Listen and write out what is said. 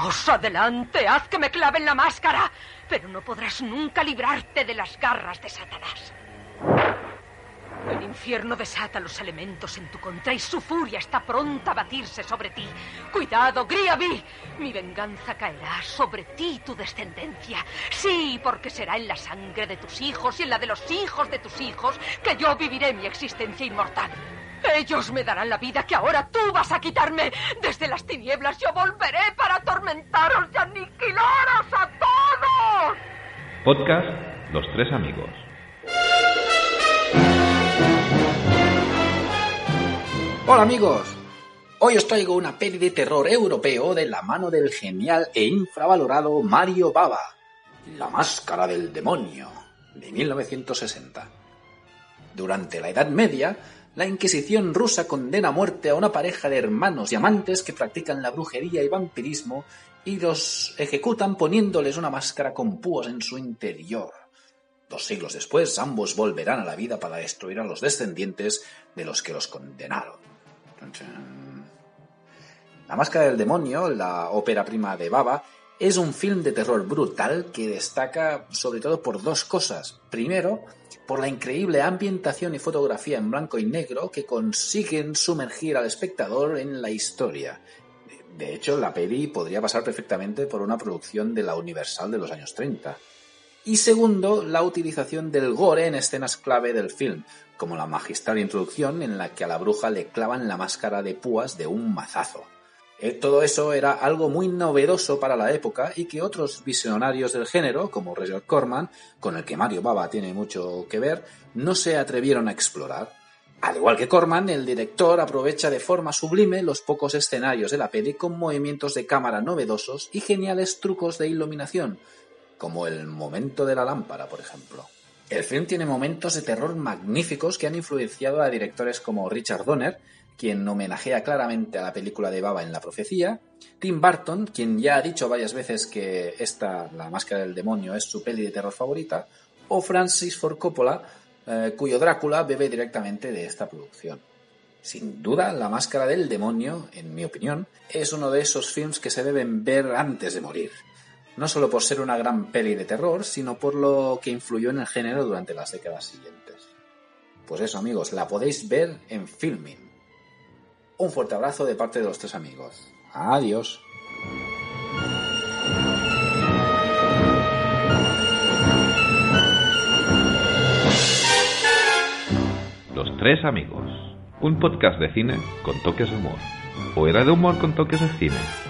Vamos, adelante, haz que me claven la máscara, pero no podrás nunca librarte de las garras de Satanás. El infierno desata los elementos en tu contra y su furia está pronta a batirse sobre ti. Cuidado, Griavi. Mi venganza caerá sobre ti y tu descendencia. Sí, porque será en la sangre de tus hijos y en la de los hijos de tus hijos que yo viviré mi existencia inmortal. Ellos me darán la vida que ahora tú vas a quitarme. Desde las tinieblas yo volveré atormentaros y aniquilaros a todos. Podcast Los Tres Amigos. Hola amigos, hoy os traigo una peli de terror europeo de la mano del genial e infravalorado Mario Bava, La Máscara del Demonio, de 1960. Durante la Edad Media, la Inquisición rusa condena a muerte a una pareja de hermanos y amantes que practican la brujería y vampirismo y los ejecutan poniéndoles una máscara con púas en su interior. Dos siglos después, ambos volverán a la vida para destruir a los descendientes de los que los condenaron. La Máscara del Demonio, la ópera prima de Baba, es un film de terror brutal que destaca sobre todo por dos cosas. Primero, por la increíble ambientación y fotografía en blanco y negro que consiguen sumergir al espectador en la historia. De hecho, la peli podría pasar perfectamente por una producción de la Universal de los años 30. Y segundo, la utilización del gore en escenas clave del film, como la magistral introducción en la que a la bruja le clavan la máscara de púas de un mazazo. Eh, todo eso era algo muy novedoso para la época y que otros visionarios del género, como Roger Corman, con el que Mario Baba tiene mucho que ver, no se atrevieron a explorar. Al igual que Corman, el director aprovecha de forma sublime los pocos escenarios de la peli con movimientos de cámara novedosos y geniales trucos de iluminación, como el momento de la lámpara, por ejemplo. El film tiene momentos de terror magníficos que han influenciado a directores como Richard Donner, quien homenajea claramente a la película de Baba en La Profecía, Tim Burton, quien ya ha dicho varias veces que esta, La Máscara del Demonio, es su peli de terror favorita, o Francis Ford Coppola, eh, cuyo Drácula bebe directamente de esta producción. Sin duda, La Máscara del Demonio, en mi opinión, es uno de esos films que se deben ver antes de morir no solo por ser una gran peli de terror, sino por lo que influyó en el género durante las décadas siguientes. Pues eso amigos, la podéis ver en Filming. Un fuerte abrazo de parte de los tres amigos. Adiós. Los Tres Amigos. Un podcast de cine con toques de humor. O era de humor con toques de cine